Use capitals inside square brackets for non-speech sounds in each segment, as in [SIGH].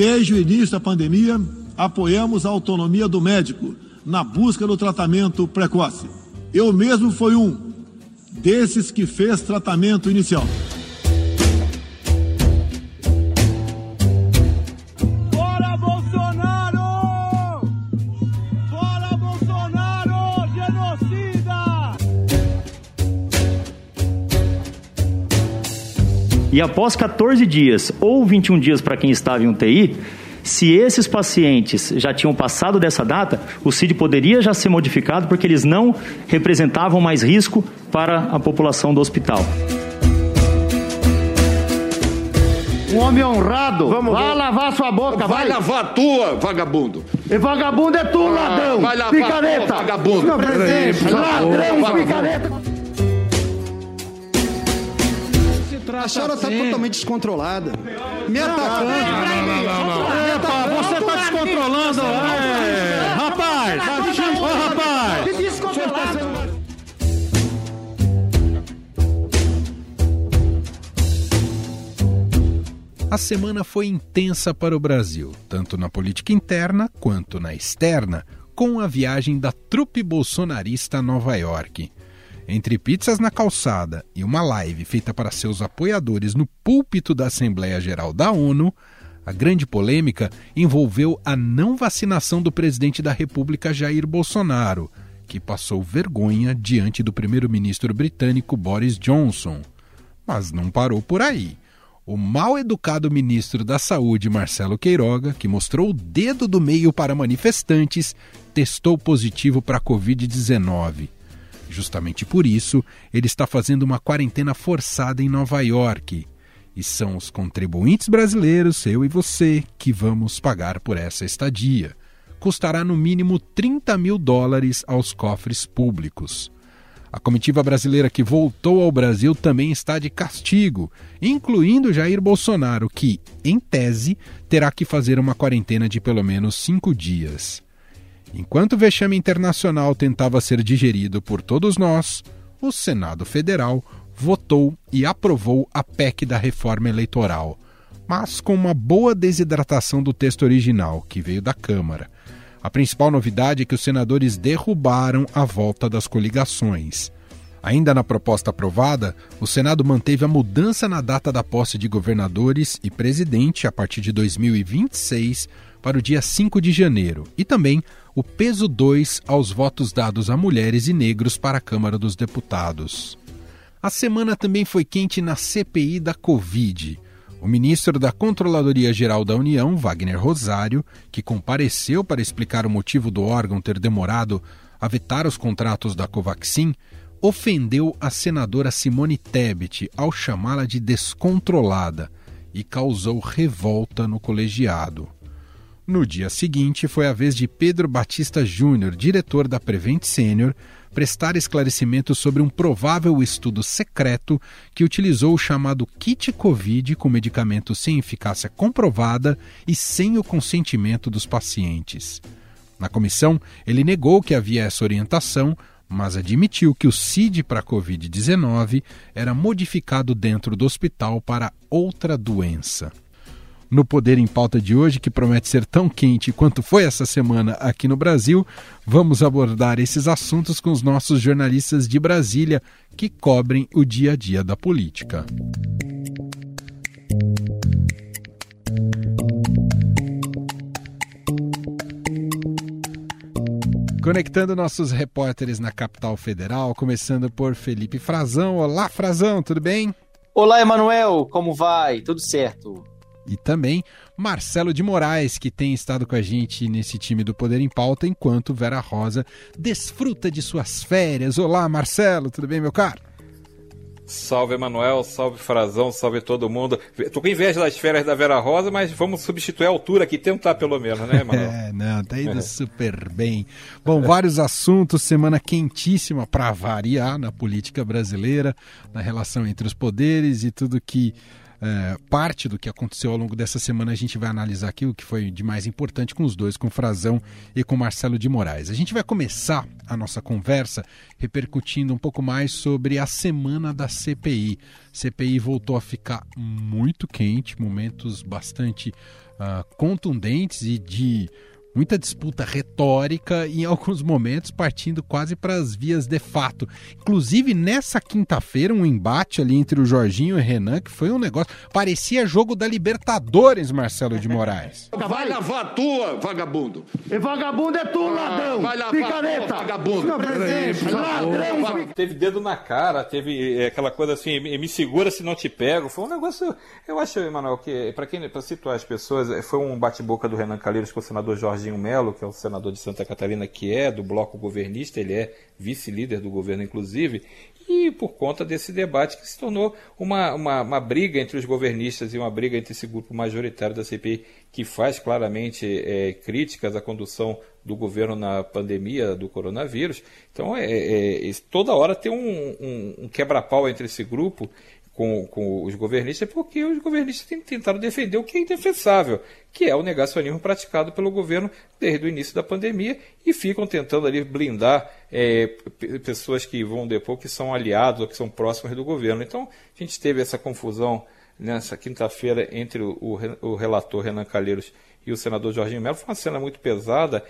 Desde o início da pandemia, apoiamos a autonomia do médico na busca do tratamento precoce. Eu mesmo fui um desses que fez tratamento inicial. E após 14 dias ou 21 dias para quem estava em UTI, se esses pacientes já tinham passado dessa data, o CID poderia já ser modificado porque eles não representavam mais risco para a população do hospital. Um homem honrado. Vamos, vai vamos. lavar sua boca, vai. Vai lavar a tua, vagabundo. E vagabundo é tu, ladrão. vai lavar a picareta. tua, vagabundo. Presidente, ladrão, Vagabundo. Picareta. A senhora está totalmente descontrolada. Me atacando. Epa, você tá descontrolando. É, rapaz, ô rapaz. A semana foi intensa para o Brasil, tanto na política interna quanto na externa, com a viagem da trupe bolsonarista a Nova York. Entre pizzas na calçada e uma live feita para seus apoiadores no púlpito da Assembleia Geral da ONU, a grande polêmica envolveu a não vacinação do presidente da República Jair Bolsonaro, que passou vergonha diante do primeiro-ministro britânico Boris Johnson. Mas não parou por aí. O mal educado ministro da Saúde, Marcelo Queiroga, que mostrou o dedo do meio para manifestantes, testou positivo para a Covid-19. Justamente por isso, ele está fazendo uma quarentena forçada em Nova York. E são os contribuintes brasileiros, eu e você, que vamos pagar por essa estadia. Custará no mínimo 30 mil dólares aos cofres públicos. A comitiva brasileira que voltou ao Brasil também está de castigo, incluindo Jair Bolsonaro, que, em tese, terá que fazer uma quarentena de pelo menos cinco dias. Enquanto o vexame internacional tentava ser digerido por todos nós, o Senado Federal votou e aprovou a PEC da reforma eleitoral, mas com uma boa desidratação do texto original, que veio da Câmara. A principal novidade é que os senadores derrubaram a volta das coligações. Ainda na proposta aprovada, o Senado manteve a mudança na data da posse de governadores e presidente a partir de 2026 para o dia 5 de janeiro e também o peso 2 aos votos dados a mulheres e negros para a Câmara dos Deputados. A semana também foi quente na CPI da Covid. O ministro da Controladoria Geral da União, Wagner Rosário, que compareceu para explicar o motivo do órgão ter demorado a vetar os contratos da Covaxin, ofendeu a senadora Simone Tebet ao chamá-la de descontrolada e causou revolta no colegiado. No dia seguinte, foi a vez de Pedro Batista Júnior, diretor da Prevent Senior, prestar esclarecimentos sobre um provável estudo secreto que utilizou o chamado kit Covid com medicamento sem eficácia comprovada e sem o consentimento dos pacientes. Na comissão, ele negou que havia essa orientação, mas admitiu que o CID para a Covid-19 era modificado dentro do hospital para outra doença. No Poder em Pauta de hoje, que promete ser tão quente quanto foi essa semana aqui no Brasil, vamos abordar esses assuntos com os nossos jornalistas de Brasília que cobrem o dia a dia da política. Conectando nossos repórteres na capital federal, começando por Felipe Frazão. Olá, Frazão, tudo bem? Olá, Emanuel, como vai? Tudo certo? E também Marcelo de Moraes, que tem estado com a gente nesse time do Poder em Pauta, enquanto Vera Rosa desfruta de suas férias. Olá, Marcelo, tudo bem, meu caro? Salve, Emanuel, salve, Frazão, salve todo mundo. Tô com inveja das férias da Vera Rosa, mas vamos substituir a altura aqui, tentar pelo menos, né, Emanuel? [LAUGHS] É, não, tá indo super bem. Bom, vários assuntos, semana quentíssima para variar na política brasileira, na relação entre os poderes e tudo que é, parte do que aconteceu ao longo dessa semana a gente vai analisar aqui o que foi de mais importante com os dois, com o Frazão e com o Marcelo de Moraes. A gente vai começar a nossa conversa repercutindo um pouco mais sobre a semana da CPI. CPI voltou a ficar muito quente, momentos bastante uh, contundentes e de muita disputa retórica e em alguns momentos partindo quase para as vias de fato. Inclusive nessa quinta-feira um embate ali entre o Jorginho e o Renan que foi um negócio, parecia jogo da Libertadores, Marcelo de Moraes. Vai lavar a tua, vagabundo. E vagabundo é tu, ladrão. Vai lavar Picareta. a tua, vagabundo. Ladrão. Teve dedo na cara, teve é, aquela coisa assim, me segura se não te pego. Foi um negócio. Eu acho, Emanuel, que para quem para situar as pessoas, é, foi um bate-boca do Renan Calheiros com o senador Jorginho Melo, que é o senador de Santa Catarina, que é do bloco governista, ele é vice-líder do governo, inclusive, e por conta desse debate que se tornou uma, uma, uma, briga entre os governistas e uma briga entre esse grupo majoritário da CPI, que faz claramente é, críticas à condução do governo na pandemia do coronavírus. Então, é, é, toda hora tem um, um, um quebra-pau entre esse grupo com, com os governistas, porque os governistas tentado defender o que é indefensável, que é o negacionismo praticado pelo governo desde o início da pandemia e ficam tentando ali blindar é, pessoas que vão depor que são aliados ou que são próximos do governo. Então, a gente teve essa confusão nessa quinta-feira entre o, o, relator Renan Calheiros o senador Jorginho Melo, foi uma cena muito pesada.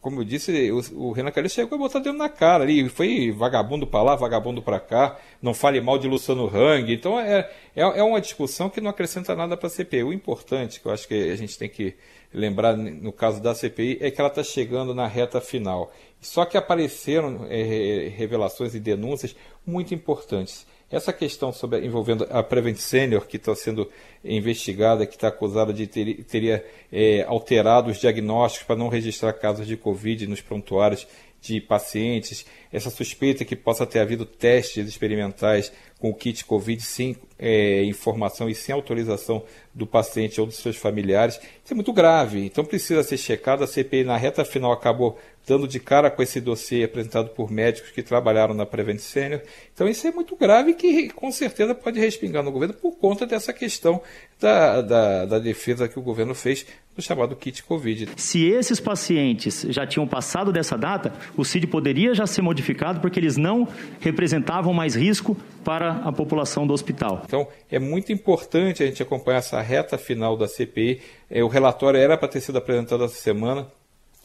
Como eu disse, o, o Renan Calheiros chegou a botar dentro na cara ali, foi vagabundo para lá, vagabundo para cá, não fale mal de Luciano Hang. Então é, é, é uma discussão que não acrescenta nada para a CPI. O importante, que eu acho que a gente tem que lembrar no caso da CPI, é que ela está chegando na reta final. Só que apareceram é, revelações e denúncias muito importantes. Essa questão sobre envolvendo a Prevent Senior, que está sendo investigada, que está acusada de ter teria é, alterado os diagnósticos para não registrar casos de Covid nos prontuários de pacientes, essa suspeita que possa ter havido testes experimentais com o kit Covid sem é, informação e sem autorização do paciente ou dos seus familiares, isso é muito grave. Então precisa ser checado. A CPI na reta final acabou dando de cara com esse dossiê apresentado por médicos que trabalharam na Prevent Senior. Então isso é muito grave e que com certeza pode respingar no governo por conta dessa questão da, da, da defesa que o governo fez do chamado kit Covid. Se esses pacientes já tinham passado dessa data, o CID poderia já ser modificado porque eles não representavam mais risco para a população do hospital. Então é muito importante a gente acompanhar essa reta final da CPI. É, o relatório era para ter sido apresentado essa semana,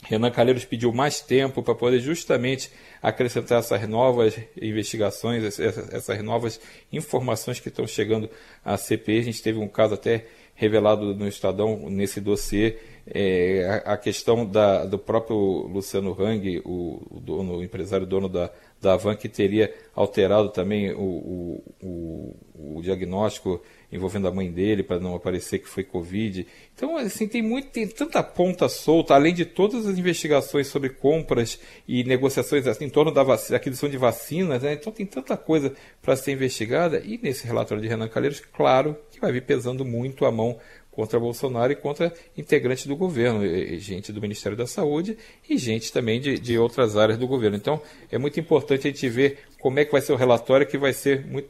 Renan Calheiros pediu mais tempo para poder justamente acrescentar essas novas investigações, essas novas informações que estão chegando à CPI. A gente teve um caso até revelado no Estadão nesse dossiê, é, a, questão da, do próprio Luciano Hang, o, o, dono, o empresário dono da, da que teria alterado também o, o, o diagnóstico envolvendo a mãe dele para não aparecer que foi Covid. Então, assim, tem muito, tem tanta ponta solta, além de todas as investigações sobre compras e negociações assim, em torno da vacina, aquisição de vacinas, né? Então tem tanta coisa para ser investigada. E nesse relatório de Renan Calheiros, claro que vai vir pesando muito a mão contra Bolsonaro e contra integrantes do governo, gente do Ministério da Saúde e gente também de, de outras áreas do governo. Então, é muito importante a gente ver como é que vai ser o relatório, que vai ser muito.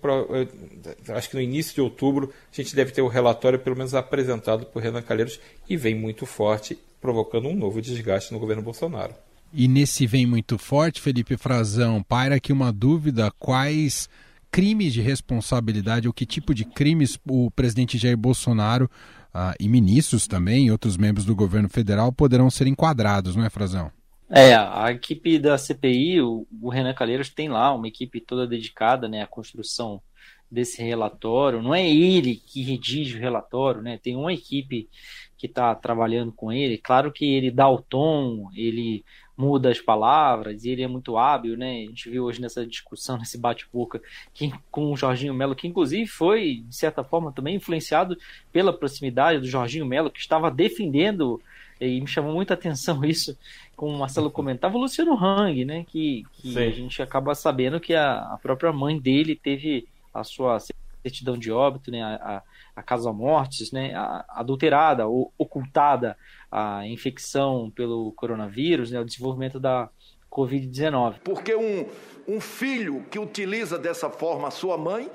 Acho que no início de outubro a gente deve ter o relatório, pelo menos apresentado por Renan Calheiros, e vem muito forte, provocando um novo desgaste no governo Bolsonaro. E nesse vem muito forte, Felipe Frazão, paira aqui uma dúvida: quais crimes de responsabilidade ou que tipo de crimes o presidente Jair Bolsonaro ah, e ministros também, outros membros do governo federal poderão ser enquadrados, não é, Frazão? É, a equipe da CPI, o, o Renan Calheiros tem lá uma equipe toda dedicada né, à construção desse relatório. Não é ele que redige o relatório, né? Tem uma equipe que está trabalhando com ele. Claro que ele dá o tom, ele muda as palavras, ele é muito hábil, né? A gente viu hoje nessa discussão, [LAUGHS] nesse bate-boca com o Jorginho Melo, que inclusive foi, de certa forma, também influenciado pela proximidade do Jorginho Melo, que estava defendendo, e me chamou muita atenção [LAUGHS] isso, como o Marcelo comentava, o Luciano Hang, né? Que, que a gente acaba sabendo que a, a própria mãe dele teve a sua certidão de óbito, né? A, a, a causa mortes, né? A, adulterada ou ocultada a infecção pelo coronavírus, né, o desenvolvimento da Covid-19. Porque um, um filho que utiliza dessa forma a sua mãe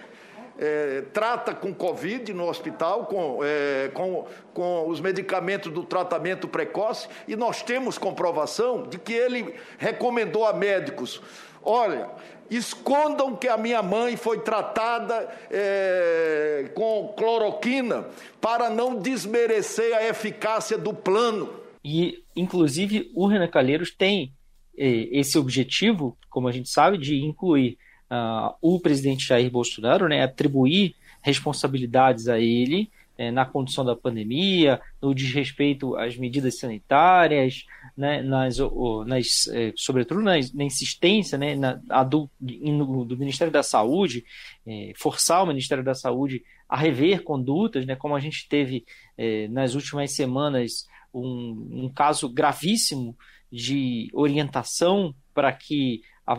é, trata com Covid no hospital, com, é, com, com os medicamentos do tratamento precoce, e nós temos comprovação de que ele recomendou a médicos: olha, escondam que a minha mãe foi tratada é, com cloroquina para não desmerecer a eficácia do plano. E, inclusive, o Renan Calheiros tem eh, esse objetivo, como a gente sabe, de incluir uh, o presidente Jair Bolsonaro, né, atribuir responsabilidades a ele é, na condição da pandemia, no desrespeito às medidas sanitárias, né, nas, nas, é, sobretudo na, na, insistência né, na, do, do Ministério da Saúde, é, forçar o Ministério da Saúde a rever condutas, né, como a gente teve é, nas últimas semanas um, um caso gravíssimo de orientação para que a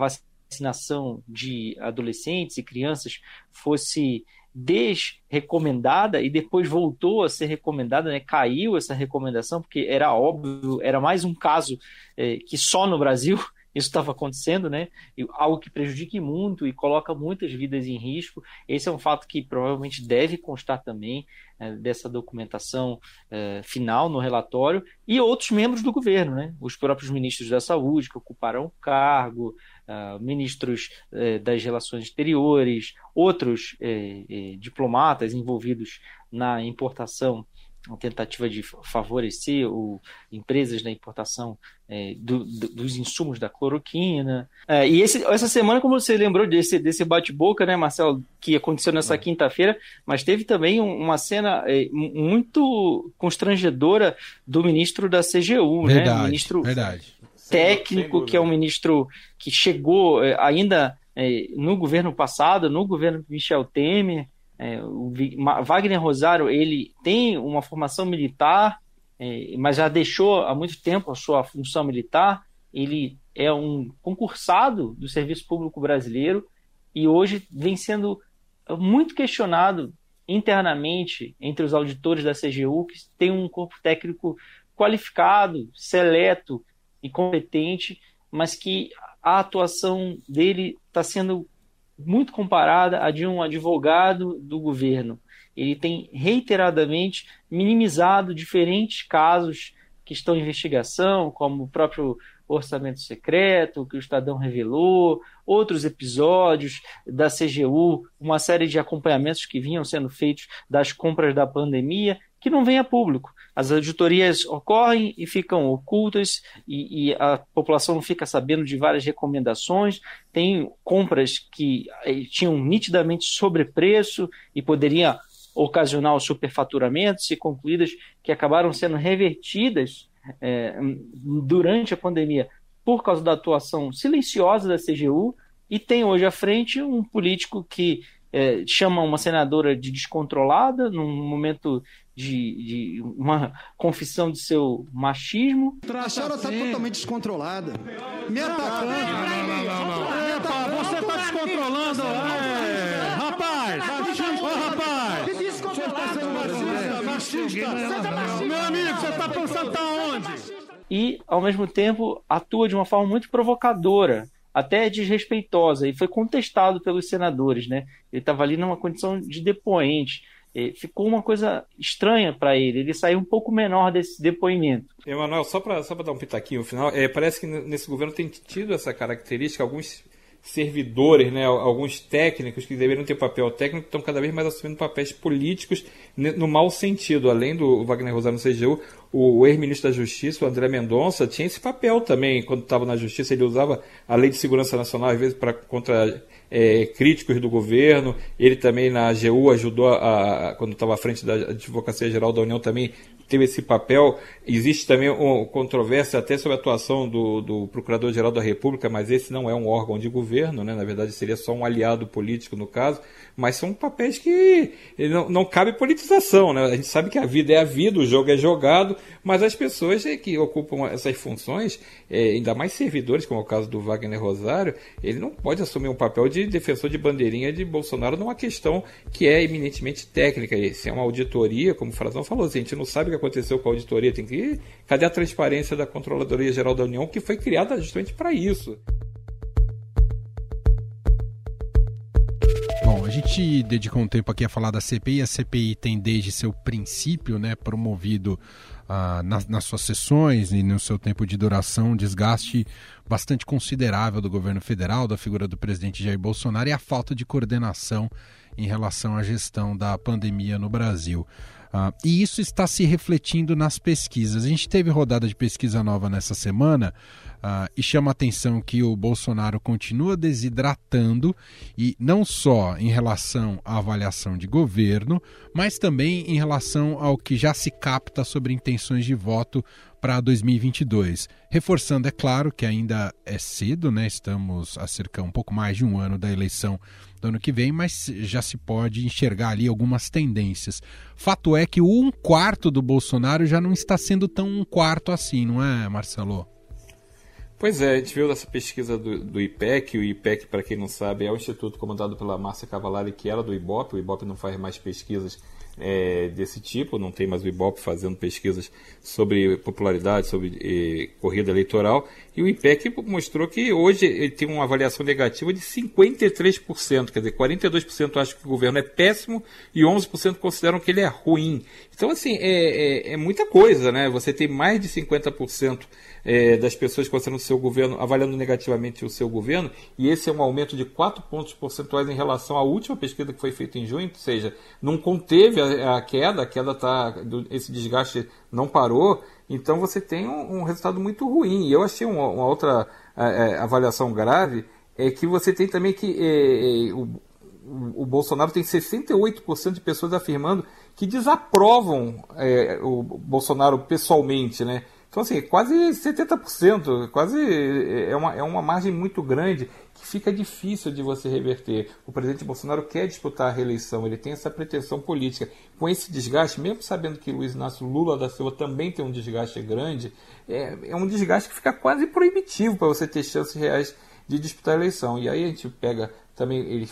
vacinação de adolescentes e crianças fosse desrecomendada e depois voltou a ser recomendada, né? caiu essa recomendação, porque era óbvio, era mais um caso é, que só no Brasil isso estava acontecendo, né? algo que prejudique muito e coloca muitas vidas em risco. Esse é um fato que provavelmente deve constar também é, dessa documentação é, final no relatório e outros membros do governo, né? Os próprios ministros da saúde que ocuparam o cargo, uh, ministros uh, das relações exteriores, outros uh, diplomatas envolvidos na importação uma tentativa de favorecer o, empresas na importação é, do, do, dos insumos da cloroquina. É, e esse, essa semana, como você lembrou desse, desse bate-boca, né, Marcelo, que aconteceu nessa é. quinta-feira, mas teve também uma cena é, muito constrangedora do ministro da CGU, verdade, né? ministro verdade técnico, que é um ministro que chegou é, ainda é, no governo passado, no governo Michel Temer. É, o Wagner Rosário ele tem uma formação militar, é, mas já deixou há muito tempo a sua função militar. Ele é um concursado do serviço público brasileiro e hoje vem sendo muito questionado internamente entre os auditores da CGU, que tem um corpo técnico qualificado, seleto, e competente, mas que a atuação dele está sendo muito comparada à de um advogado do governo. Ele tem reiteradamente minimizado diferentes casos que estão em investigação, como o próprio orçamento secreto, que o Estadão revelou, outros episódios da CGU, uma série de acompanhamentos que vinham sendo feitos das compras da pandemia, que não vem a público. As auditorias ocorrem e ficam ocultas e, e, a população fica sabendo de várias recomendações. Tem compras que eh, tinham nitidamente sobrepreço e poderia ocasionar o superfaturamento, se concluídas que acabaram sendo revertidas é, durante a pandemia por causa da atuação silenciosa da CGU e tem hoje à frente um político que é, chama uma senadora de descontrolada num momento de, de uma confissão de seu machismo. A senhora está totalmente descontrolada. Me atacando. Não, não, não, não. Epa, você está descontrolando. É, rapaz, ô rapaz. Machista. Meu amigo, você está pensando tá onde? E, ao mesmo tempo, atua de uma forma muito provocadora até desrespeitosa, e foi contestado pelos senadores, né? Ele estava ali numa condição de depoente. Ficou uma coisa estranha para ele. Ele saiu um pouco menor desse depoimento. Emanuel, só para só dar um pitaquinho no final, é, parece que nesse governo tem tido essa característica, alguns servidores, né, alguns técnicos que deveriam ter papel técnico estão cada vez mais assumindo papéis políticos no mau sentido. Além do Wagner Rosário no CGU, o ex-ministro da Justiça, o André Mendonça, tinha esse papel também. Quando estava na Justiça, ele usava a Lei de Segurança Nacional, às vezes, para contra é, críticos do governo. Ele também na AGU ajudou, a, a quando estava à frente da Advocacia Geral da União, também teve esse papel. Existe também uma controvérsia até sobre a atuação do, do Procurador-Geral da República, mas esse não é um órgão de governo, né? na verdade seria só um aliado político no caso, mas são papéis que não, não cabe politização. Né? A gente sabe que a vida é a vida, o jogo é jogado, mas as pessoas que ocupam essas funções, é, ainda mais servidores, como é o caso do Wagner Rosário, ele não pode assumir um papel de defensor de bandeirinha de Bolsonaro numa questão que é eminentemente técnica. Se é uma auditoria, como o Frazão falou, assim, a gente não sabe aconteceu com a auditoria, tem que. Cadê a transparência da Controladoria Geral da União, que foi criada justamente para isso? gente dedicou um tempo aqui a falar da CPI. A CPI tem desde seu princípio, né, promovido ah, nas, nas, suas sessões e no seu tempo de duração, um desgaste bastante considerável do governo federal, da figura do presidente Jair Bolsonaro e a falta de coordenação em relação à gestão da pandemia no Brasil. Ah, e isso está se refletindo nas pesquisas. A gente teve rodada de pesquisa nova nessa semana Uh, e chama a atenção que o Bolsonaro continua desidratando, e não só em relação à avaliação de governo, mas também em relação ao que já se capta sobre intenções de voto para 2022. Reforçando, é claro, que ainda é cedo, né? estamos a cerca um pouco mais de um ano da eleição do ano que vem, mas já se pode enxergar ali algumas tendências. Fato é que um quarto do Bolsonaro já não está sendo tão um quarto assim, não é, Marcelo? Pois é, a gente viu essa pesquisa do, do IPEC. O IPEC, para quem não sabe, é o instituto comandado pela Márcia Cavalari, que era do IBOP. O IBOP não faz mais pesquisas é, desse tipo, não tem mais o IBOP fazendo pesquisas sobre popularidade, sobre corrida eleitoral. E o IPEC mostrou que hoje ele tem uma avaliação negativa de 53%, quer dizer, 42% acham que o governo é péssimo e 11% consideram que ele é ruim. Então, assim, é, é, é muita coisa, né? Você tem mais de 50% é, das pessoas considerando o seu governo, avaliando negativamente o seu governo, e esse é um aumento de 4 pontos percentuais em relação à última pesquisa que foi feita em junho, ou seja, não conteve a, a queda, a queda tá, esse desgaste não parou, então você tem um, um resultado muito ruim. E eu achei uma, uma outra é, é avaliação grave, é que você tem também que é, é o, o Bolsonaro tem 68% de pessoas afirmando que desaprovam é, o Bolsonaro pessoalmente, né? Então, assim, quase 70%, quase é uma, é uma margem muito grande que fica difícil de você reverter. O presidente Bolsonaro quer disputar a reeleição, ele tem essa pretensão política. Com esse desgaste, mesmo sabendo que Luiz Inácio Lula da Silva também tem um desgaste grande, é, é um desgaste que fica quase proibitivo para você ter chances reais de disputar a eleição. E aí a gente pega também, ele,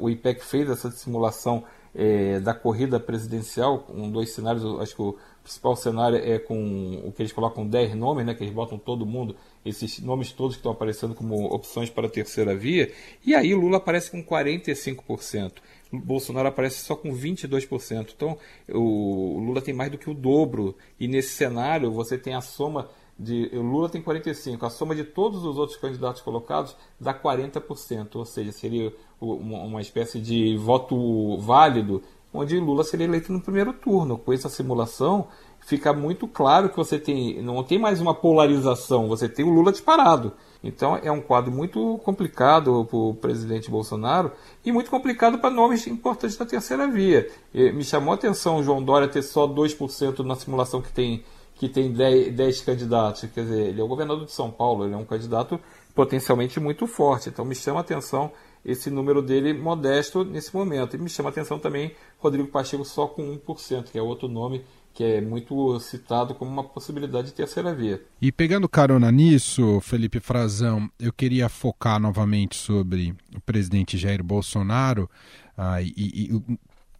o IPEC fez essa simulação é, da corrida presidencial, com dois cenários, acho que o principal cenário é com o que eles colocam 10 nomes, né, que eles botam todo mundo, esses nomes todos que estão aparecendo como opções para a terceira via, e aí Lula aparece com 45%. Bolsonaro aparece só com 22%. Então, o Lula tem mais do que o dobro. E nesse cenário, você tem a soma de. O Lula tem 45%, a soma de todos os outros candidatos colocados dá 40%. Ou seja, seria uma espécie de voto válido onde Lula seria eleito no primeiro turno. Com essa simulação, fica muito claro que você tem não tem mais uma polarização, você tem o Lula disparado. Então é um quadro muito complicado para o presidente Bolsonaro e muito complicado para nomes importantes da terceira via. Me chamou a atenção o João Dória ter só 2% na simulação que tem, que tem 10, 10 candidatos. Quer dizer, ele é o governador de São Paulo, ele é um candidato potencialmente muito forte. Então me chama a atenção esse número dele modesto nesse momento. E me chama a atenção também Rodrigo Pacheco só com 1%, que é outro nome que é muito citado como uma possibilidade de terceira via. E pegando carona nisso, Felipe Frazão, eu queria focar novamente sobre o presidente Jair Bolsonaro ah, e, e,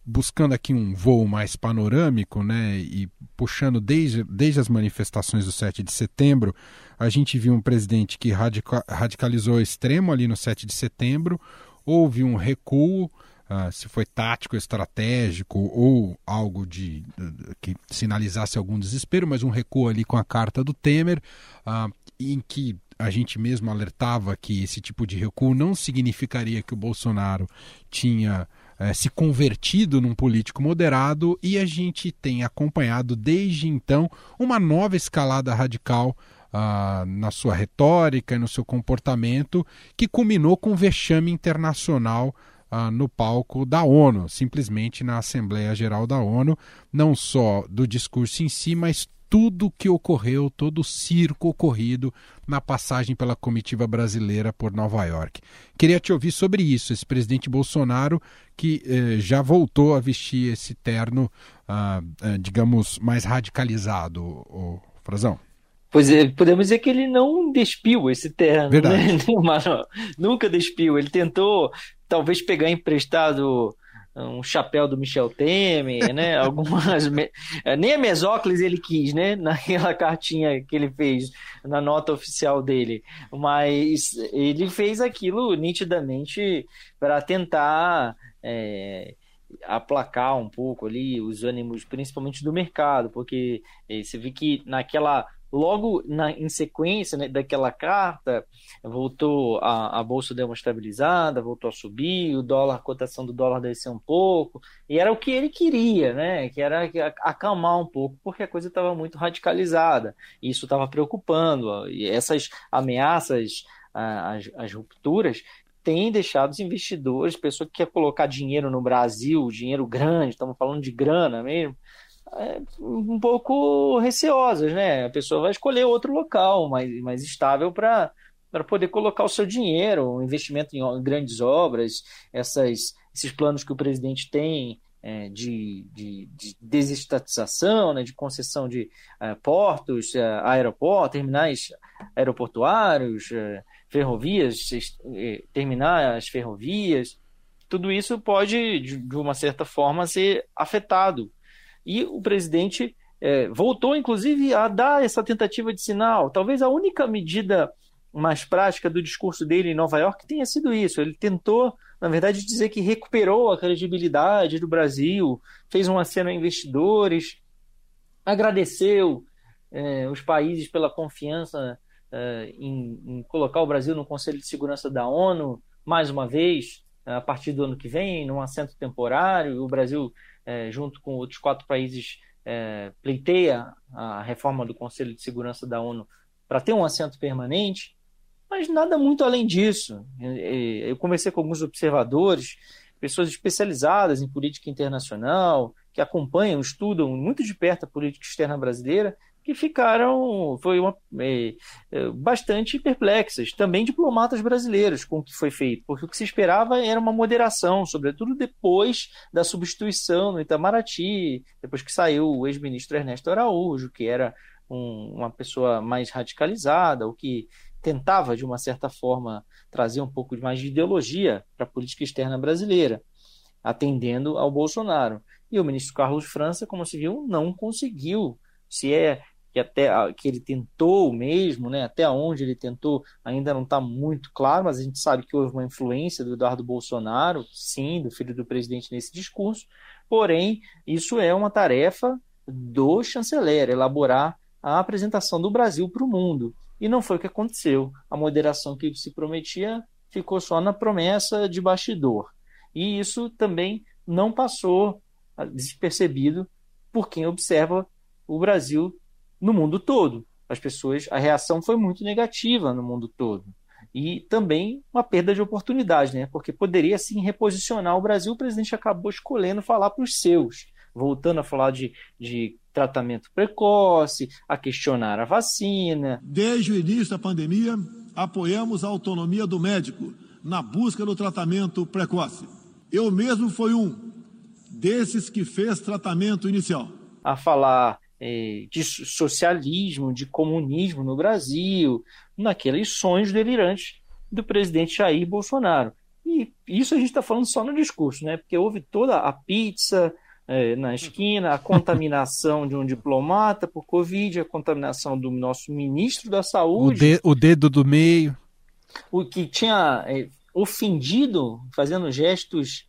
buscando aqui um voo mais panorâmico, né, e puxando desde, desde as manifestações do 7 de setembro, a gente viu um presidente que radica, radicalizou extremo ali no 7 de setembro, houve um recuo, uh, se foi tático, estratégico ou algo de, de, que sinalizasse algum desespero, mas um recuo ali com a carta do Temer, uh, em que a gente mesmo alertava que esse tipo de recuo não significaria que o Bolsonaro tinha eh, se convertido num político moderado e a gente tem acompanhado desde então uma nova escalada radical ah, na sua retórica e no seu comportamento que culminou com vexame internacional ah, no palco da ONU, simplesmente na Assembleia Geral da ONU, não só do discurso em si, mas tudo o que ocorreu, todo o circo ocorrido na passagem pela comitiva brasileira por Nova York. Queria te ouvir sobre isso, esse presidente Bolsonaro que eh, já voltou a vestir esse terno, ah, eh, digamos, mais radicalizado, o Frazão. Pois é, podemos dizer que ele não despiu esse terno, né? Verdade. [LAUGHS] né? Mas, nunca despiu. Ele tentou talvez pegar emprestado um chapéu do Michel Temer, né? [LAUGHS] Algumas eh, nem a Mesóclis ele quis, né? [LAUGHS] Naquela cartinha que ele fez na nota oficial dele, mas ele fez aquilo nitidamente para tentar é, aplacar um pouco ali os ânimos, principalmente do mercado, porque é, você vê que naquela logo na, em sequência né, daquela carta, voltou a, a bolsa deu uma estabilizada, voltou a subir, o dólar, a cotação do dólar desceu um pouco, e era o que ele queria, né? Que era acalmar um pouco, porque a coisa estava muito radicalizada. E isso estava preocupando. E essas ameaças, as, as rupturas, têm deixado os investidores, pessoa que quer colocar dinheiro no Brasil, dinheiro grande, estamos falando de grana mesmo, um pouco receosas, né? A pessoa vai escolher outro local mais, mais estável para para poder colocar o seu dinheiro, um investimento em grandes obras, essas, esses planos que o presidente tem é, de, de, de, desestatização, né, de concessão de é, portos, é, aeroportos, terminais aeroportuários, é, ferrovias, é, terminais ferrovias, tudo isso pode, de, de uma certa forma, ser afetado e o presidente é, voltou, inclusive, a dar essa tentativa de sinal. Talvez a única medida mais prática do discurso dele em Nova York tenha sido isso. Ele tentou, na verdade, dizer que recuperou a credibilidade do Brasil, fez um aceno a investidores, agradeceu é, os países pela confiança é, em, em, colocar o Brasil no Conselho de Segurança da ONU, mais uma vez, a partir do ano que vem, num assento temporário. O Brasil é, junto com outros quatro países, é, pleiteia a reforma do Conselho de Segurança da ONU para ter um assento permanente, mas nada muito além disso. Eu conversei com alguns observadores, pessoas especializadas em política internacional, que acompanham, estudam muito de perto a política externa brasileira, que ficaram foi uma, é, é, bastante perplexas. Também diplomatas brasileiros com o que foi feito, porque o que se esperava era uma moderação, sobretudo depois da substituição no Itamaraty, depois que saiu o ex-ministro Ernesto Araújo, que era um, uma pessoa mais radicalizada, o que tentava, de uma certa forma, trazer um pouco mais de ideologia para a política externa brasileira, atendendo ao Bolsonaro. E o ministro Carlos França, como se viu, não conseguiu se é que até que ele tentou mesmo, né, até onde ele tentou, ainda não está muito claro, mas a gente sabe que houve uma influência do Eduardo Bolsonaro, sim, do filho do presidente nesse discurso. Porém, isso é uma tarefa do chanceler elaborar a apresentação do Brasil para o mundo. E não foi o que aconteceu. A moderação que se prometia ficou só na promessa de bastidor. E isso também não passou despercebido por quem observa o Brasil no mundo todo. As pessoas, a reação foi muito negativa no mundo todo. E também uma perda de oportunidade, né? Porque poderia sim reposicionar o Brasil, o presidente acabou escolhendo falar para os seus, voltando a falar de, de tratamento precoce, a questionar a vacina. Desde o início da pandemia, apoiamos a autonomia do médico na busca do tratamento precoce. Eu mesmo fui um desses que fez tratamento inicial. A falar de socialismo, de comunismo no Brasil, naqueles sonhos delirantes do presidente Jair Bolsonaro. E isso a gente está falando só no discurso, né? Porque houve toda a pizza é, na esquina, a contaminação de um diplomata por Covid, a contaminação do nosso ministro da Saúde. O, de, o dedo do meio. O que tinha é, ofendido, fazendo gestos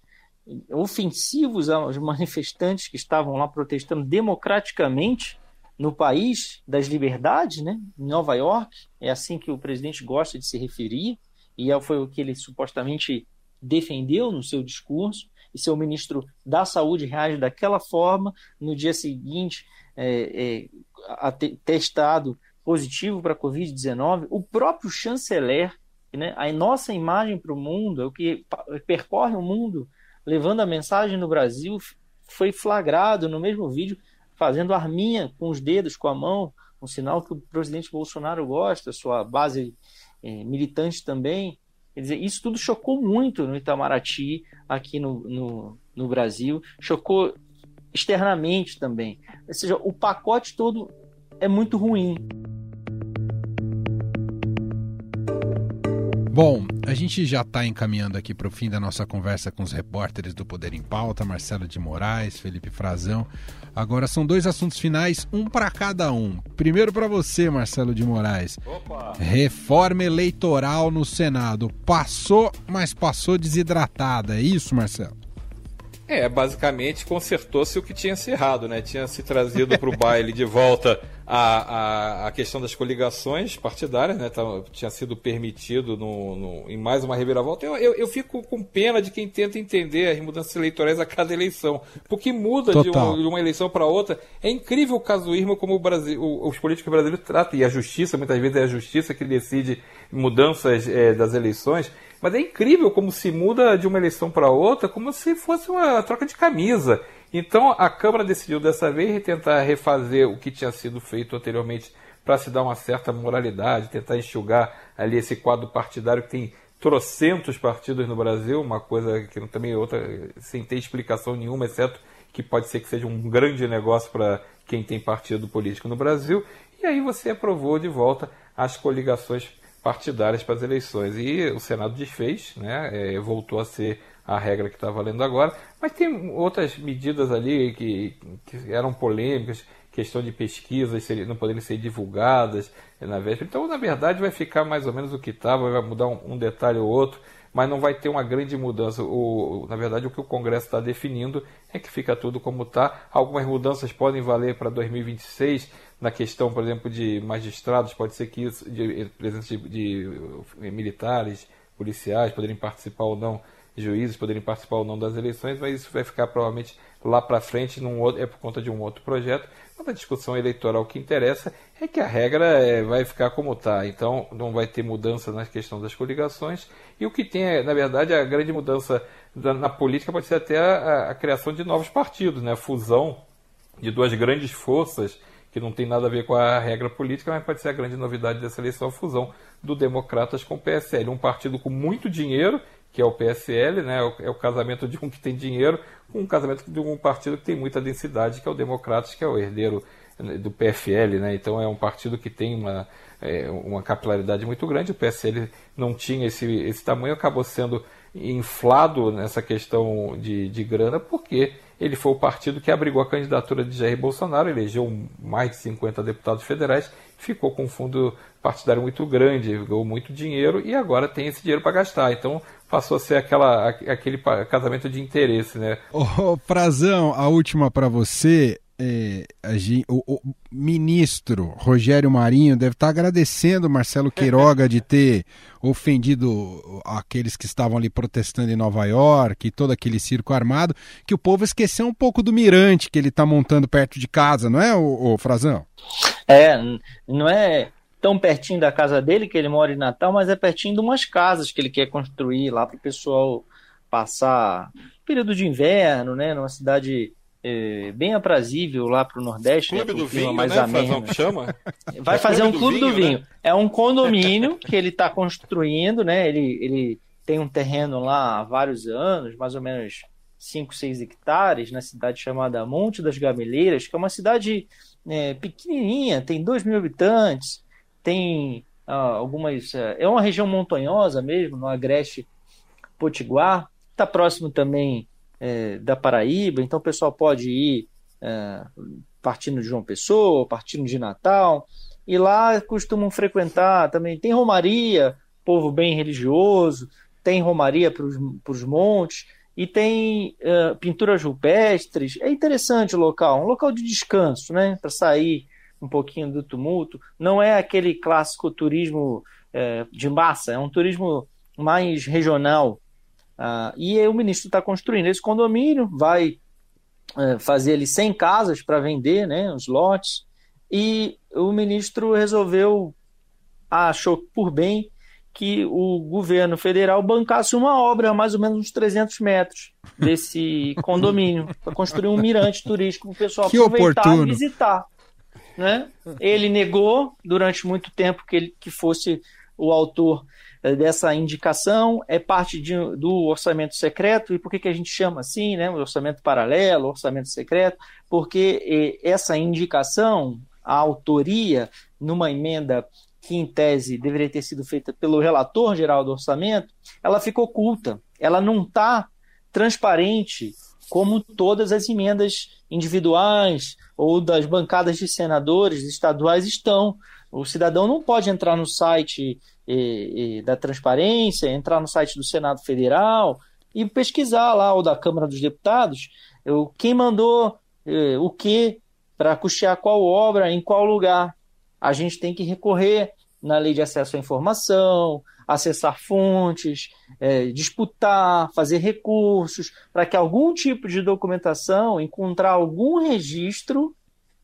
ofensivos aos manifestantes que estavam lá protestando democraticamente no país das liberdades, né, em Nova York. É assim que o presidente gosta de se referir, e é, foi o que ele supostamente defendeu no seu discurso. E seu ministro da Saúde reage daquela forma. No dia seguinte, é, é, testado positivo para a Covid-19. O próprio chanceler, né, a nossa imagem para o mundo, é o que percorre o mundo levando a mensagem no Brasil, foi flagrado no mesmo vídeo fazendo arminha com os dedos, com a mão, um sinal que o presidente Bolsonaro gosta, sua base é, militante também. Quer dizer, isso tudo chocou muito no Itamaraty, aqui no, no, no Brasil, chocou externamente também. Ou seja, o pacote todo é muito ruim. Bom, a gente já está encaminhando aqui para o fim da nossa conversa com os repórteres do Poder em Pauta, Marcelo de Moraes, Felipe Frazão. Agora são dois assuntos finais, um para cada um. Primeiro para você, Marcelo de Moraes. Opa. Reforma eleitoral no Senado. Passou, mas passou desidratada. É isso, Marcelo? É, basicamente consertou-se o que tinha se errado, né? Tinha se trazido para o baile de volta a, a, a, questão das coligações partidárias, né? Tava, tinha sido permitido no, no, em mais uma reviravolta. Eu, eu, eu, fico com pena de quem tenta entender as mudanças eleitorais a cada eleição, porque muda de uma, de uma, eleição para outra. É incrível o casuísmo como o Brasil, os políticos brasileiros tratam, e a justiça, muitas vezes é a justiça que decide mudanças é, das eleições. Mas é incrível como se muda de uma eleição para outra, como se fosse uma troca de camisa. Então a Câmara decidiu dessa vez tentar refazer o que tinha sido feito anteriormente para se dar uma certa moralidade, tentar enxugar ali esse quadro partidário que tem trocentos partidos no Brasil, uma coisa que também é outra sem ter explicação nenhuma, exceto que pode ser que seja um grande negócio para quem tem partido político no Brasil. E aí você aprovou de volta as coligações partidárias para as eleições. E o Senado desfez, né, é, voltou a ser a regra que está valendo agora, mas tem outras medidas ali que, que eram polêmicas, questão de pesquisas não poderem ser divulgadas na véspera. Então, na verdade, vai ficar mais ou menos o que estava, vai mudar um, detalhe ou outro, mas não vai ter uma grande mudança. O, na verdade, o que o Congresso está definindo é que fica tudo como está. Algumas mudanças podem valer para 2026, na questão, por exemplo, de magistrados, pode ser que isso, de presença de, de, de militares, policiais, poderem participar ou não, juízes poderem participar ou não das eleições, mas isso vai ficar provavelmente lá para frente, num outro, é por conta de um outro projeto. Mas a discussão eleitoral que interessa é que a regra é, vai ficar como está, então não vai ter mudança na questão das coligações. E o que tem, é, na verdade, a grande mudança da, na política pode ser até a, a criação de novos partidos, né? a fusão de duas grandes forças que não tem nada a ver com a regra política, mas pode ser a grande novidade dessa eleição, a fusão do Democratas com o PSL. Um partido com muito dinheiro, que é o PSL, né? é o casamento de um que tem dinheiro, com um casamento de um partido que tem muita densidade, que é o Democratas, que é o herdeiro né, do PFL. Né? Então é um partido que tem uma, é, uma capilaridade muito grande. O PSL não tinha esse, esse tamanho, acabou sendo inflado nessa questão de, de grana, porque ele foi o partido que abrigou a candidatura de Jair Bolsonaro, elegeu mais de 50 deputados federais, ficou com fundo partidário muito grande, ganhou muito dinheiro e agora tem esse dinheiro para gastar. Então passou a ser aquela, aquele casamento de interesse, né? Ô, oh, Frazão, a última para você é, gente, o, o, ministro Rogério Marinho deve estar agradecendo Marcelo Queiroga de ter ofendido aqueles que estavam ali protestando em Nova York e todo aquele circo armado, que o povo esqueceu um pouco do mirante que ele está montando perto de casa, não é, o, o Frazão? É, não é tão pertinho da casa dele que ele mora em Natal, mas é pertinho de umas casas que ele quer construir lá para o pessoal passar período de inverno, né, numa cidade é, bem aprazível lá para o Nordeste. Clube né, do vinho, mais né? Ameno. chama? [LAUGHS] Vai é fazer um clube do vinho. Do vinho. Né? É um condomínio que ele está construindo, né? Ele, ele tem um terreno lá há vários anos, mais ou menos 5, 6 hectares, na cidade chamada Monte das Gameleiras, que é uma cidade é, pequenininha, tem 2 mil habitantes, tem ah, algumas... É, é uma região montanhosa mesmo, no Agreste Potiguar, está próximo também é, da Paraíba, então o pessoal pode ir é, partindo de João Pessoa, partindo de Natal, e lá costumam frequentar também. Tem Romaria, povo bem religioso, tem Romaria para os montes, e tem uh, pinturas rupestres. É interessante o local, um local de descanso, né? Para sair um pouquinho do tumulto. Não é aquele clássico turismo uh, de massa, é um turismo mais regional, ah, e o ministro está construindo esse condomínio, vai é, fazer ali 100 casas para vender, né, os lotes, e o ministro resolveu, achou por bem, que o governo federal bancasse uma obra a mais ou menos uns 300 metros desse [LAUGHS] condomínio, para construir um mirante turístico para o pessoal que aproveitar oportuno. e visitar. Né? Ele negou durante muito tempo que ele que fosse o autor eh, dessa indicação, é parte de, do orçamento secreto, e por que, que a gente chama assim, né, orçamento paralelo, orçamento secreto? Porque eh, essa indicação, a autoria, numa emenda que em tese deveria ter sido feita pelo relator geral do orçamento, ela ficou oculta, ela não está transparente como todas as emendas individuais ou das bancadas de senadores estaduais estão. O cidadão não pode entrar no site e, e, da transparência, entrar no site do Senado Federal e pesquisar lá, o da Câmara dos Deputados, quem mandou eh, o que para custear qual obra, em qual lugar. A gente tem que recorrer na lei de acesso à informação, acessar fontes, é, disputar, fazer recursos, para que algum tipo de documentação encontrar algum registro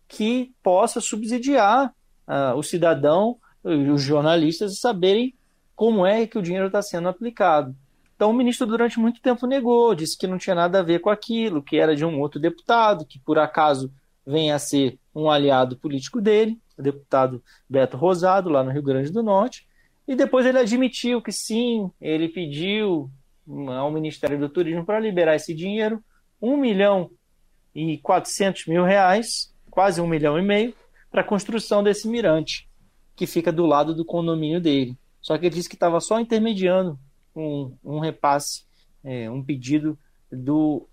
que possa subsidiar uh, o cidadão, os jornalistas, saberem como é que o dinheiro está sendo aplicado. Então, o ministro, durante muito tempo, negou, disse que não tinha nada a ver com aquilo, que era de um outro deputado, que por acaso vem a ser um aliado político dele, o deputado Beto Rosado, lá no Rio Grande do Norte. E depois ele admitiu que sim, ele pediu ao Ministério do Turismo para liberar esse dinheiro, 1 milhão e 400 mil reais, quase um milhão e meio, para a construção desse mirante, que fica do lado do condomínio dele. Só que ele disse que estava só intermediando um, um repasse, é, um pedido do,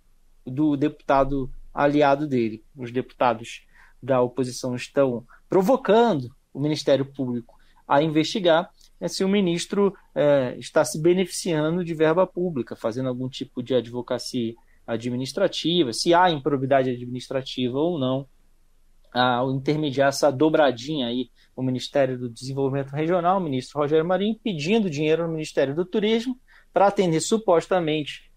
do deputado aliado dele. Os deputados da oposição estão provocando o Ministério Público a investigar é se o ministro é, está se beneficiando de verba pública, fazendo algum tipo de advocacia administrativa, se há improbidade administrativa ou não, ao intermediar essa dobradinha aí, o Ministério do Desenvolvimento Regional, o ministro Rogério Marinho, pedindo dinheiro no Ministério do Turismo para atender supostamente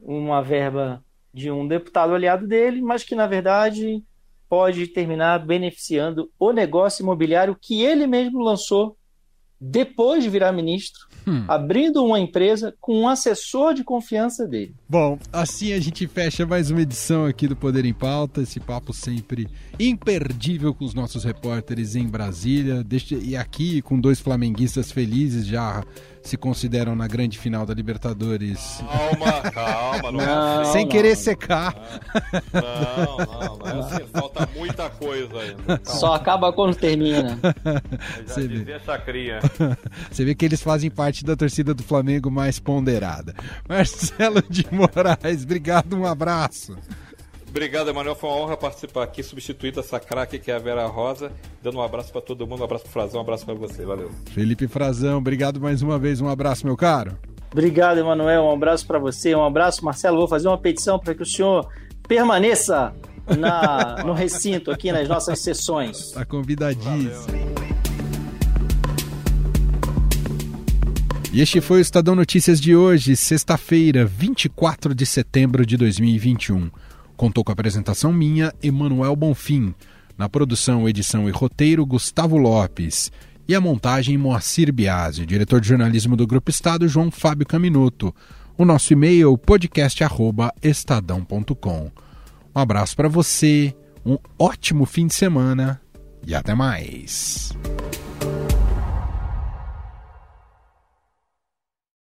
uma verba de um deputado aliado dele, mas que na verdade pode terminar beneficiando o negócio imobiliário que ele mesmo lançou depois de virar ministro, hum. abrindo uma empresa com um assessor de confiança dele. Bom, assim a gente fecha mais uma edição aqui do Poder em Pauta, esse papo sempre imperdível com os nossos repórteres em Brasília, e aqui com dois flamenguistas felizes já se consideram na grande final da Libertadores. Calma, calma, não, é assim. Sem não, querer secar. Não, não, não é assim, falta muita coisa ainda. Calma. Só acaba quando termina. Você dizia Chacrinha. [LAUGHS] Você vê que eles fazem parte da torcida do Flamengo mais ponderada. Marcelo de Moraes, obrigado, um abraço. Obrigado, Emanuel. Foi uma honra participar aqui, substituindo essa craque que é a Vera Rosa. Dando um abraço para todo mundo, um abraço para Frazão, um abraço para você. Valeu. Felipe Frazão, obrigado mais uma vez. Um abraço, meu caro. Obrigado, Emanuel. Um abraço para você. Um abraço, Marcelo. Vou fazer uma petição para que o senhor permaneça na, no recinto aqui nas nossas sessões. Está convidadíssimo. E este foi o Estadão Notícias de hoje, sexta-feira, 24 de setembro de 2021. Contou com a apresentação minha, Emanuel Bonfim. Na produção, edição e roteiro, Gustavo Lopes. E a montagem, Moacir Biasi. Diretor de jornalismo do Grupo Estado, João Fábio Caminuto. O nosso e-mail, podcast.estadão.com. Um abraço para você, um ótimo fim de semana e até mais.